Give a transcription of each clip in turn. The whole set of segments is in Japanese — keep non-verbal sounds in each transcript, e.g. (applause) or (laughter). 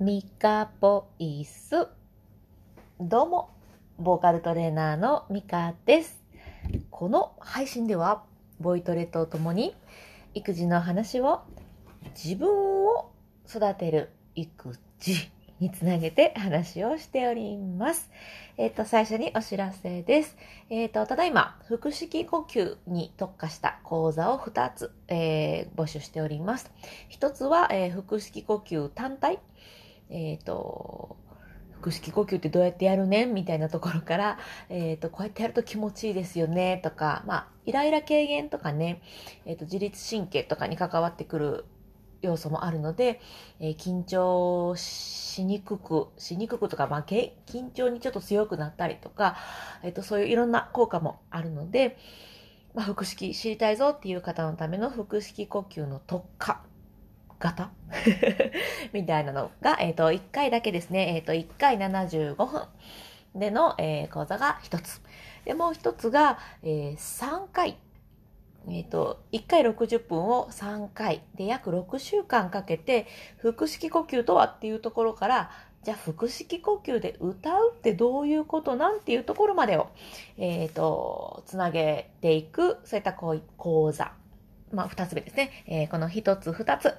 ミカボイス。どうも、ボーカルトレーナーのミカです。この配信では、ボイトレとともに、育児の話を自分を育てる育児につなげて話をしております。えっ、と、最初にお知らせです。えっ、と、ただいま、腹式呼吸に特化した講座を2つ、えー募集しております。一つは、え腹式呼吸単体。えっ、と、腹式呼吸ってどうやってやるねんみたいなところから、えっ、と、こうやってやると気持ちいいですよねとか、まあ、イライラ軽減とかね、えっ、と、自律神経とかに関わってくる要素もあるので、えー緊張しにくく、しにくくとか、まあ、緊張にちょっと強くなったりとか、えっ、と、そういういろんな効果もあるので、まあ、腹式知りたいぞっていう方のための腹式呼吸の特化型？(laughs) みたいなのが、えっ、と、1回だけですね。えっ、と、1回75分での、えー講座が1つ。で、もう1つが、えー3回。えっ、と、1回60分を3回で約6週間かけて、腹式呼吸とはっていうところから、じゃあ腹式呼吸で歌うってどういうことなんていうところまでを、えっ、と、つなげていく、そういった講座。まあ、二つ目ですね。えーこの一つ二つ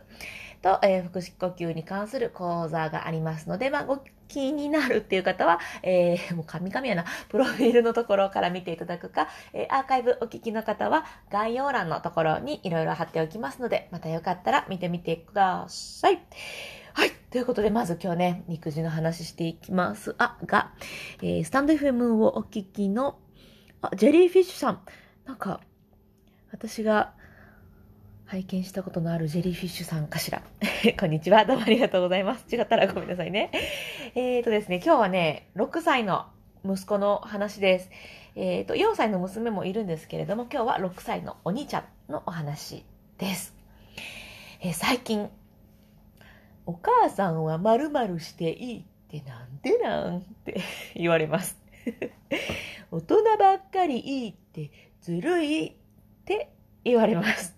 と、えー腹式呼吸に関する講座がありますので、まあ、ご気になるっていう方は、えーもう神々やな、プロフィールのところから見ていただくか、えアーカイブお聞きの方は概要欄のところにいろいろ貼っておきますので、またよかったら見てみてください。はい。ということで、まず今日ね、育児の話していきます。あ、が、えスタンド FM をお聞きの、あ、ジェリーフィッシュさん。なんか、私が拝見したことのあるジェリーフィッシュさんかしら。(laughs) こんにちは。どうもありがとうございます。違ったらごめんなさいね。えーとですね、今日はね、6歳の息子の話です。えーと、4歳の娘もいるんですけれども、今日は6歳のお兄ちゃんのお話です。えー最近、お母さんは〇〇していいってなんでなんて (laughs) 言われます。(laughs) 大人ばっかりいいってずるいって言われます。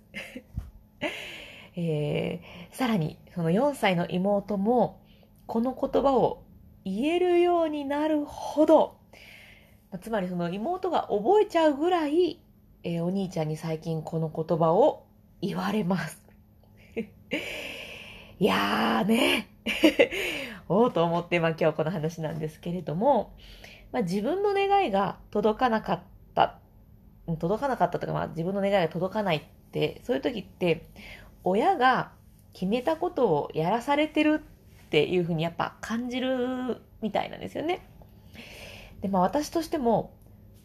(laughs) えーさらに、その4歳の妹も、この言葉を言えるようになるほど、つまりその妹が覚えちゃうぐらい、えーお兄ちゃんに最近この言葉を言われます。(laughs) いやーね、(laughs) おうと思って、まあ今日この話なんですけれども、まあ自分の願いが届かなかった、届かなかったとか、まあ自分の願いが届かないって、そういう時って、親が決めたことをやらされてるっていうふうにやっぱ感じるみたいなんですよね。で、まあ私としても、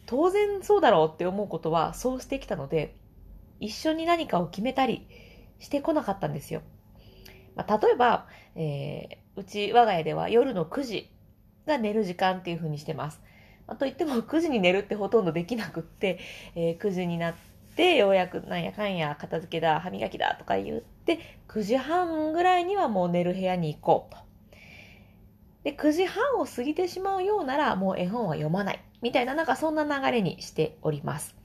当然そうだろうって思うことはそうしてきたので、一緒に何かを決めたりしてこなかったんですよ。まあ、例えば、えーうち我が家では夜の9時が寝る時間っていうふうにしてます。まあといっても9時に寝るってほとんどできなくって、えー9時になってようやくなんやかんや片付けだ歯磨きだとか言って9時半ぐらいにはもう寝る部屋に行こうと。で9時半を過ぎてしまうようならもう絵本は読まないみたいななんかそんな流れにしております。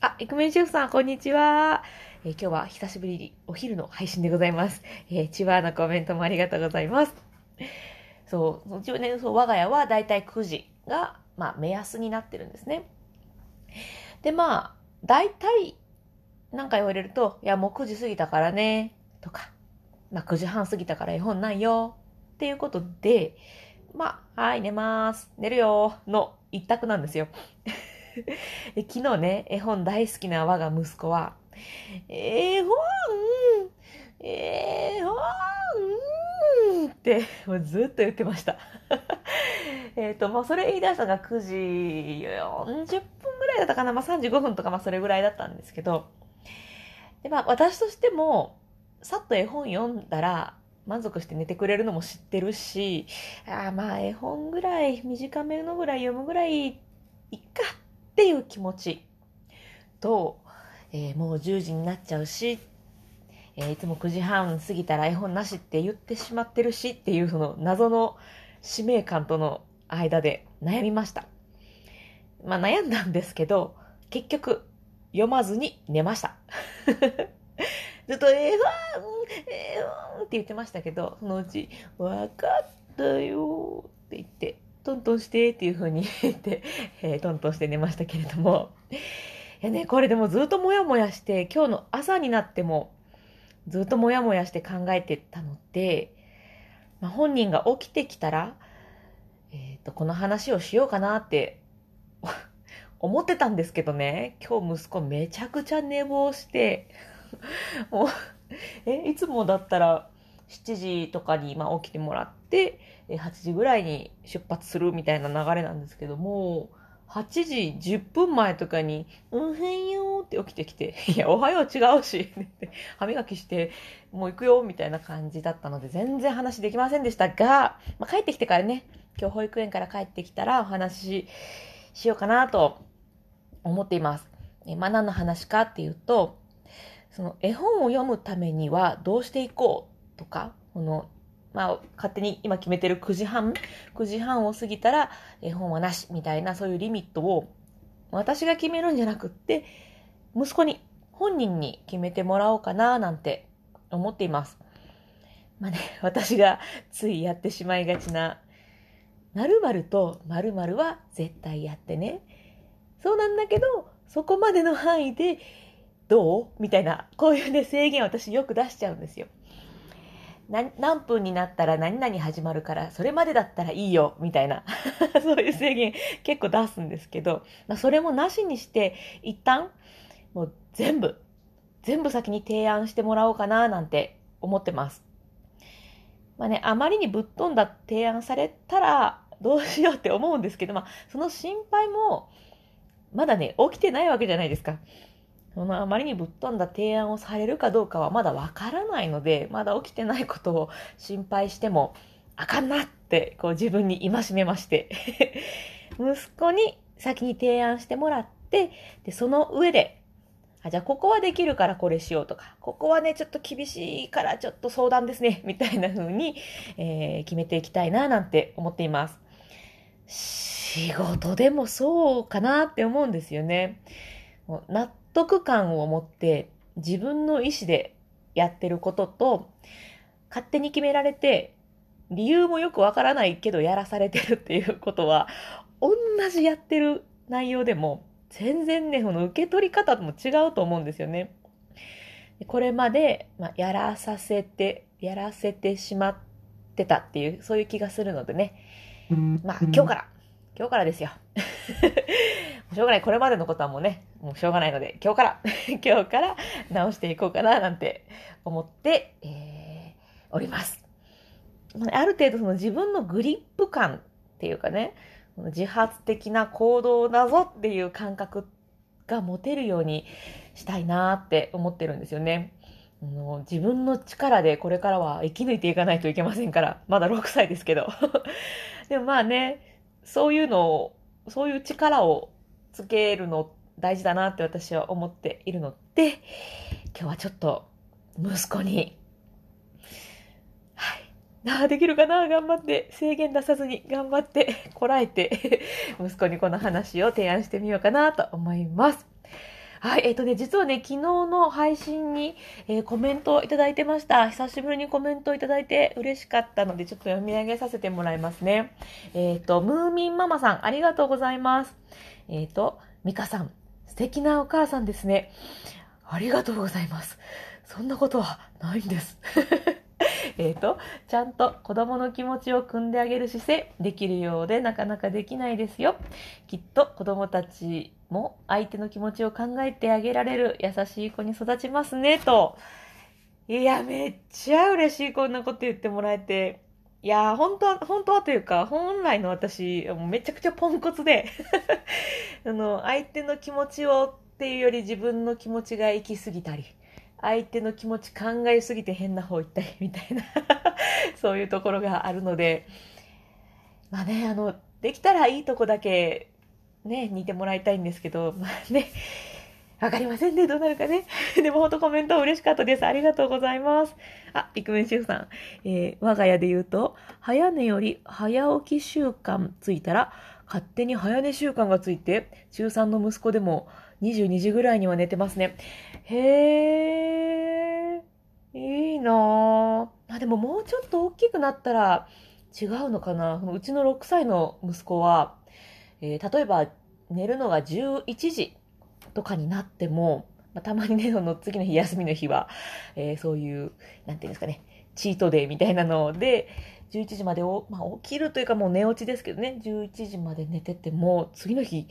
あ、イクメンシェフさん、こんにちは。え今日は久しぶりにお昼の配信でございます。えー、チワーのコメントもありがとうございます。そう、うちはね、そう、我が家はだいたい9時が、まあ、目安になってるんですね。で、まあ、だいたい、なんか言われると、いや、もう9時過ぎたからね、とか、まあ、9時半過ぎたから絵本ないよ、っていうことで、まあ、はい、寝ます、寝るよ、の一択なんですよ。(laughs) 昨日ね、絵本大好きな我が息子は、絵本、絵本って、もうずっと言ってました。(laughs) えっと、まあ、それ言い出したのが9時40ぐらいだったかな。まあ、35分とか、まあ、それぐらいだったんですけど、で、まあ、私としても、さっと絵本読んだら、満足して寝てくれるのも知ってるし、あーまあ、絵本ぐらい、短めのぐらい読むぐらい、いっかっていう気持ちと、えーもう10時になっちゃうし、えーいつも9時半過ぎたら絵本なしって言ってしまってるしっていうその謎の使命感との間で悩みました。まあ悩んだんですけど、結局読まずに寝ました。(laughs) ずっと絵本、絵本って言ってましたけど、そのうち、わかったよって言って、トントンしてっていう風に言って、えー、トントンして寝ましたけれども。いやね、これでもずっともやもやして、今日の朝になっても、ずっともやもやして考えてたのって、まあ、本人が起きてきたら、えっ、ー、と、この話をしようかなって (laughs) 思ってたんですけどね、今日息子めちゃくちゃ寝坊して、(laughs) もう、え、いつもだったら7時とかにま起きてもらって、8時ぐらいに出発するみたいな流れなんですけども、8時10分前とかに、おはようって起きてきて、いや、おはよう違うし、歯磨きして、もう行くよ、みたいな感じだったので、全然話できませんでしたが、まあ、帰ってきてからね、今日保育園から帰ってきたらお話しようかなと思っています。えまあ、何の話かっていうと、その絵本を読むためにはどうしていこうとか、このまあ、勝手に今決めてる9時半、9時半を過ぎたら絵本はなしみたいなそういうリミットを私が決めるんじゃなくって、息子に、本人に決めてもらおうかななんて思っています。まあね、私がついやってしまいがちな、〇〇と〇〇は絶対やってね。そうなんだけど、そこまでの範囲でどう？みたいな、こういうね、制限私よく出しちゃうんですよ。何分になったら何々始まるから、それまでだったらいいよ、みたいな (laughs) そういう制限結構出すんですけど、まあ、それもなしにして、一旦、もう全部、全部先に提案してもらおうかな、なんて思ってます。まあね、あまりにぶっ飛んだ提案されたら、どうしようって思うんですけど、まあ、その心配も、まだね、起きてないわけじゃないですか。そのあまりにぶっ飛んだ提案をされるかどうかはまだわからないので、まだ起きてないことを心配してもあかんなってこう自分に戒めまして (laughs) 息子に先に提案してもらって、で、その上で、あ、じゃあここはできるからこれしようとか、ここはね、ちょっと厳しいからちょっと相談ですね、(laughs) みたいな風に、えー、決めていきたいななんて思っています。仕事でもそうかなって思うんですよね。納得感を持って自分の意思でやってることと、勝手に決められて、理由もよくわからないけどやらされてるっていうことは、同じやってる内容でも、全然ね、この受け取り方も違うと思うんですよね。これまで、まあ、やらさせて、やらせてしまってたっていう、そういう気がするのでね。まあ、今日から、今日からですよ。(laughs) しょうがない。これまでのことはもうね、もうしょうがないので、今日から、(laughs) 今日から直していこうかな、なんて思って、えー、おります。ある程度その自分のグリップ感っていうかね、自発的な行動だぞっていう感覚が持てるようにしたいなって思ってるんですよね。自分の力でこれからは生き抜いていかないといけませんから、まだ6歳ですけど。(laughs) でもまあね、そういうのを、そういう力をつけるの大事だなって私は思っているので、今日はちょっと息子に、はい、なあ、できるかな？頑張って、制限出さずに頑張って、こらえて、(laughs) 息子にこの話を提案してみようかなと思います。はい、えっ、ー、とね、実はね、昨日の配信に、えー、コメントをいただいてました。久しぶりにコメントをいただいて嬉しかったので、ちょっと読み上げさせてもらいますね。えっ、ー、と、ムーミンママさん、ありがとうございます。えっ、と、ミカさん、素敵なお母さんですね。ありがとうございます。そんなことはないんです。えっと、ちゃんと子供の気持ちを汲んであげる姿勢、できるようでなかなかできないですよ。きっと子供たちも相手の気持ちを考えてあげられる優しい子に育ちますね、と。いや、めっちゃ嬉しい、こんなこと言ってもらえて。いや、本当は、本当はというか、本来の私、めちゃくちゃポンコツで (laughs) あの、相手の気持ちをっていうより自分の気持ちが行き過ぎたり。相手の気持ち考えすぎて変な方行ったりみたいな (laughs) そういうところがあるので、まあね、あの、できたらいいとこだけね、似てもらいたいんですけど、(laughs) まあね、わかりませんね、どうなるかね。(laughs) でもほんとコメント嬉しかったです。ありがとうございます。あ、イクメンシェフさん。えー、我が家で言うと、早寝より早起き習慣ついたら、勝手に早寝習慣がついて、中3の息子でも22時ぐらいには寝てますね。へー、いいなぁ。まあでももうちょっと大きくなったら、違うのかなうちの6歳の息子は、えー、例えば寝るのが11時とかになっても、まあ、たまにね、その次の日休みの日は、えー、そういう、なんていうんですかね、チートデーみたいなので、11時までお、まあ、起きるというかもう寝落ちですけどね、11時まで寝てても、次の日、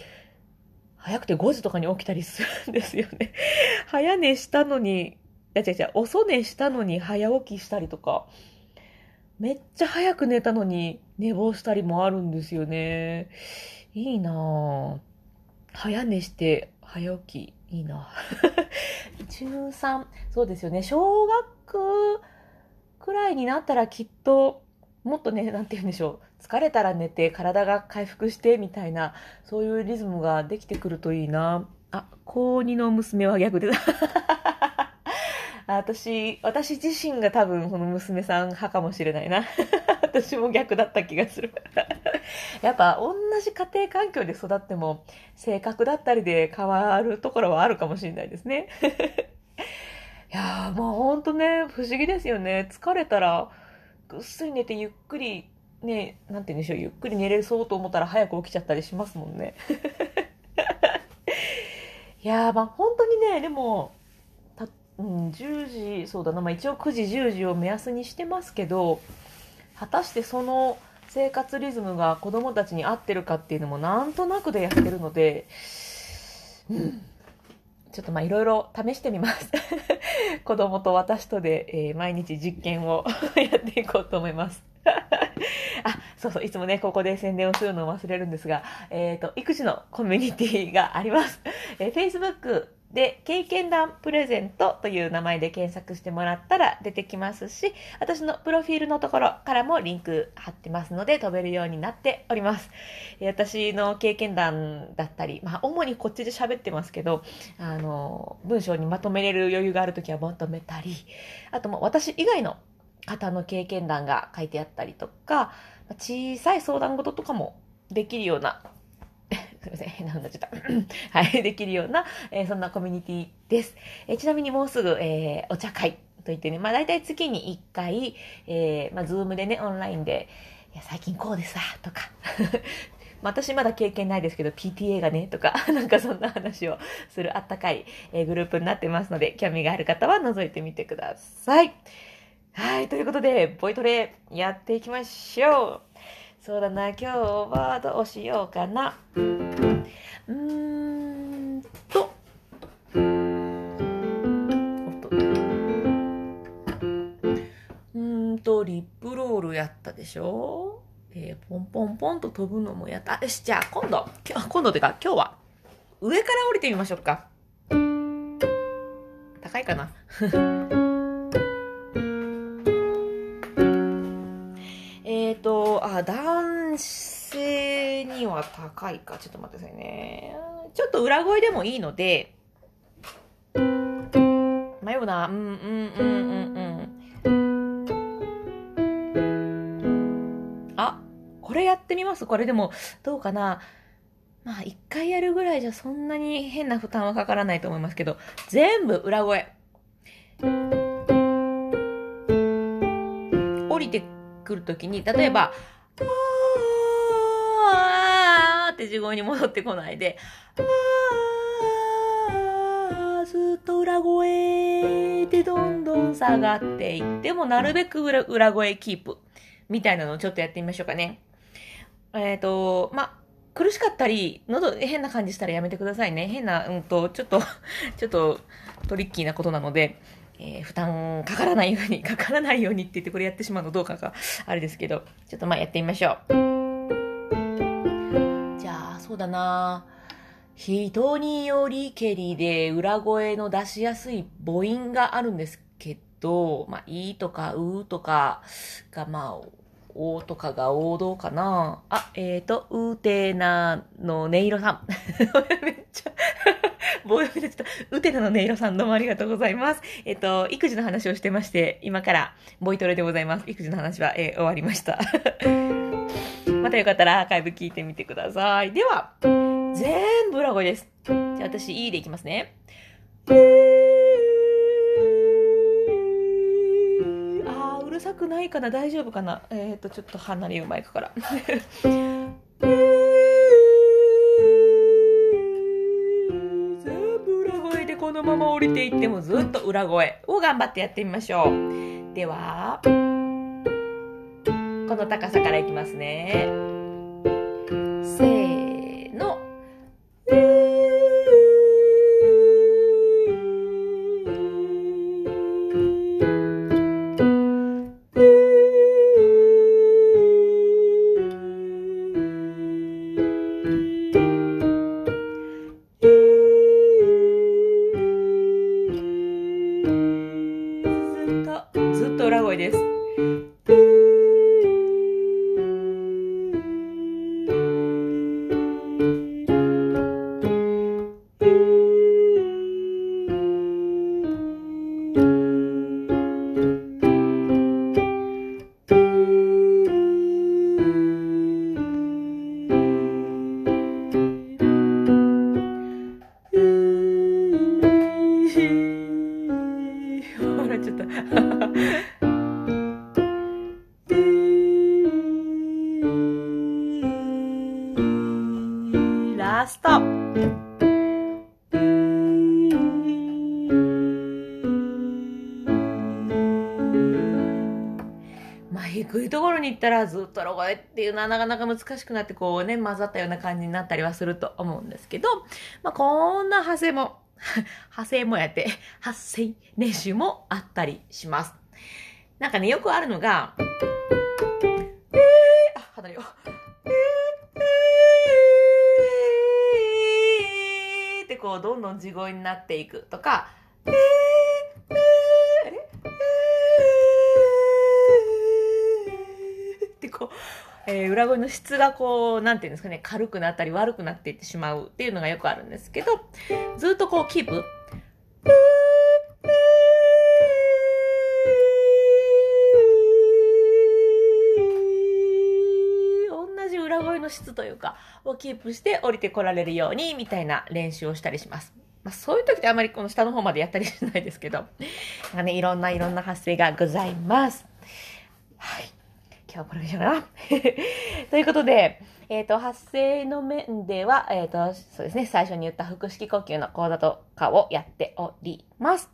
早くて5時とかに起きたりするんですよね。(laughs) 早寝したのに、いや違う違う、遅寝したのに早起きしたりとか、めっちゃ早く寝たのに寝坊したりもあるんですよね。いいなぁ。早寝して早起き、いいなぁ。(laughs) 13、そうですよね。小学くらいになったらきっと、もっとね、なんて言うんでしょう。疲れたら寝て、体が回復してみたいな、そういうリズムができてくるといいな。あ、高2の娘は逆で。(laughs) 私、私自身が多分この娘さん派かもしれないな。(laughs) 私も逆だった気がする。(laughs) やっぱ同じ家庭環境で育っても性格だったりで変わるところはあるかもしれないですね。いやーもうほんとね、不思議ですよね。疲れたらぐっすり寝てゆっくりね、なんて言うんでしょう、ゆっくり寝れそうと思ったら早く起きちゃったりしますもんね。(laughs) いやーまあ本当にね、でも、たうん、10時、そうだな、まあ、一応9時、10時を目安にしてますけど、果たしてその生活リズムが子供たちに合ってるかっていうのもなんとなくでやってるので、うん、ちょっとまあいろいろ試してみます。(laughs) 子供と私とで、えー、毎日実験を (laughs) やっていこうと思います。(laughs) あ、そうそう、いつもね、ここで宣伝をするのを忘れるんですが、えっ、ー、と、育児のコミュニティがあります。えー、Facebook、で、経験談プレゼントという名前で検索してもらったら出てきますし、私のプロフィールのところからもリンク貼ってますので飛べるようになっております。私の経験談だったり、まあ主にこっちで喋ってますけど、あの、文章にまとめれる余裕があるときはまとめたり、あとも私以外の方の経験談が書いてあったりとか、小さい相談事とかもできるようなすみません、変な風になっちゃった。はい、できるような、えー、そんなコミュニティです。えー、ちなみにもうすぐ、えー、お茶会といってね、まあ大体月に1回、えー、まあズームでね、オンラインで、いや、最近こうでさ、とか。(laughs) 私まだ経験ないですけど、PTA がね、とか、(laughs) なんかそんな話をするあったかい、え、グループになってますので、興味がある方は覗いてみてください。はい、ということで、ボイトレやっていきましょう。そうだな、今日はどうしようかな。うーんと。うんと、リップロールやったでしょ？えー、ポンポンポンと飛ぶのもやった。よし、じゃあ今度、今度てか今日は上から降りてみましょうか。高いかな？高いか？ちょっと待ってくださいね。ちょっと裏声でもいいので、迷うな。うんうんうんうんうん。あ、これやってみます？これでも、どうかな？まあ、一回やるぐらいじゃそんなに変な負担はかからないと思いますけど、全部裏声。降りてくるときに、例えば、あーって地声に戻ってこないで、あーずっと裏声でどんどん下がっていっても、なるべく裏裏声キープみたいなのをちょっとやってみましょうかね。えっ、ー、と、ま、苦しかったり、喉変な感じしたらやめてくださいね。変な、うんと、ちょっと、(laughs) ちょっとトリッキーなことなので、えー、負担かからないように、かからないようにって言ってこれやってしまうのどうかがあれですけど、ちょっとまあやってみましょう。そうだな人によりけりで裏声の出しやすい母音があるんですけど、まあ、いいとかうとかがまあおとかが王道かな。あ、えっ、ー、と、うてなの音色さん。(laughs) めっちゃ棒読みでちょっと、うてなの音色さんどうもありがとうございます。えっ、と、育児の話をしてまして、今からボイトレでございます。育児の話は、えー、終わりました。またよかったらアーカイブ聞いてみてください。では、全部裏声です。じゃあ私、いいでいきますね。あ、うるさくないかな？大丈夫かな？えっ、と、ちょっと離れようマイクから。全部裏声でこのまま降りていってもずっと裏声を頑張ってやってみましょう。では、この高さからいきますね。らずっとロ声っていうのはなかなか難しくなってこうね、混ざったような感じになったりはすると思うんですけど、まあ、こんな派生も、(laughs) 派生もやって、発声練習もあったりします。なんかね、よくあるのが、えー、あ、離れよう。えー、えー、ってこう、どんどん地声になっていくとか、えー、えー、裏声の質がこう、なんていうんですかね、軽くなったり悪くなっていってしまうっていうのがよくあるんですけど、ずっとこう、キープ。同じ裏声の質というか、をキープして降りてこられるように、みたいな練習をしたりします。まあ、そういう時ってあまりこの下の方までやったりしないですけど、なんかね、いろんないろんな発声がございます。はい。今日これでしょうか？な。(laughs) ということで、えっ、と、発声の面では、えっ、と、そうですね、最初に言った腹式呼吸の講座とかをやっております。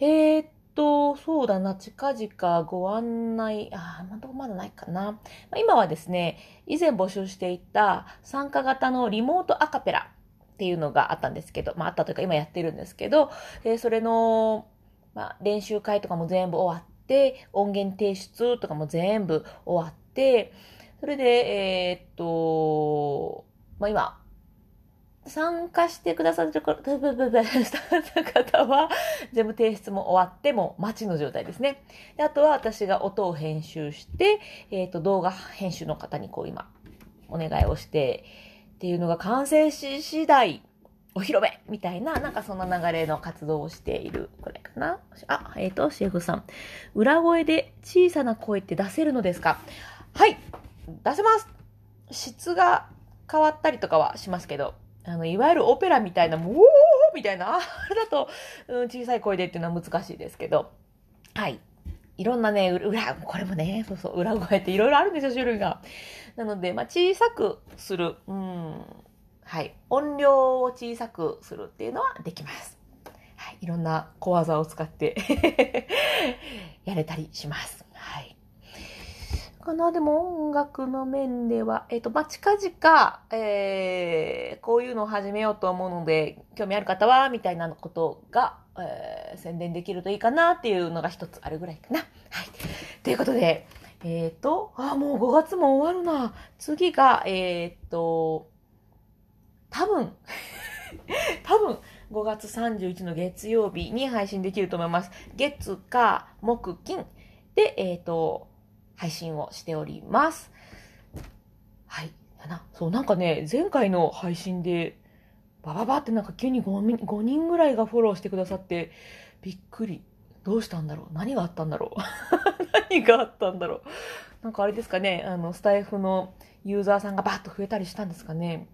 えっ、と、そうだな、近々ご案内、あまだまだないかな。今はですね、以前募集していた参加型のリモートアカペラっていうのがあったんですけど、まああったというか今やってるんですけど、えそれの、まあ、練習会とかも全部終わって、音源提出とかも全部終わって、それで、えーっと、まあ今、参加してくださってる方は、全部提出も終わっても待ちの状態ですね。であとは私が音を編集して、えーっと、動画編集の方にこう今、お願いをして、っていうのが完成し次第、お披露目みたいな、なんかそんな流れの活動をしている、これかなあ、えっ、と、シェフさん。裏声で小さな声って出せるのですか？はい出せます質が変わったりとかはしますけど、あの、いわゆるオペラみたいな、もう、みたいな、あれだと、うん、小さい声でっていうのは難しいですけど、はい。いろんなね、裏、これもね、そうそう、裏声っていろいろあるんですよ、種類が。なので、まあ、小さくする、うん、はい。音量を小さくするっていうのはできます。はい。いろんな小技を使って (laughs) やれたりします。はい。かな、でも音楽の面では、えっ、と、まあ、近々、えー、こういうのを始めようと思うので、興味ある方は、みたいなことが、えー、宣伝できるといいかなっていうのが一つあるぐらいかな。はい。ということで、えっ、と、あ、もう5月も終わるな。次が、えっ、と、多分、(laughs) 多分、5月31の月曜日に配信できると思います。月、火、木、金で、えっ、と、配信をしております。はい。な。そう、なんかね、前回の配信で、バババってなんか急に 5, 5人ぐらいがフォローしてくださって、びっくり。どうしたんだろう？何があったんだろう？(laughs) 何があったんだろう？なんかあれですかね、あの、スタイフのユーザーさんがバーッと増えたりしたんですかね。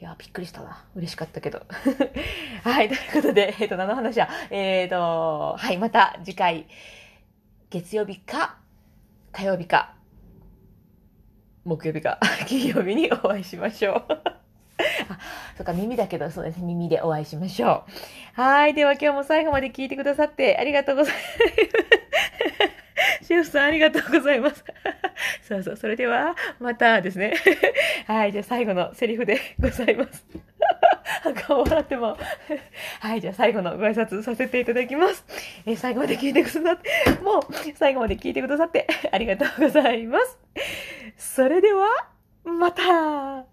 いや、びっくりしたな。嬉しかったけど。(laughs) はい、ということで、えっ、と、何の話や。えっ、と、はい、また次回、月曜日か、火曜日か、木曜日か、(laughs) 金曜日にお会いしましょう。(laughs) あ、そっか、耳だけど、そうですね。耳でお会いしましょう。はい。では今日も最後まで聞いてくださってありがとうございます。シェフさんありがとうございます。(laughs) そうそう。それでは、またですね。(laughs) はい。じゃあ最後のセリフでございます。顔笑っても。(laughs) はい。じゃあ最後のご挨拶させていただきます。え最後まで聞いてくださって、もう最後まで聞いてくださってありがとうございます。それでは、また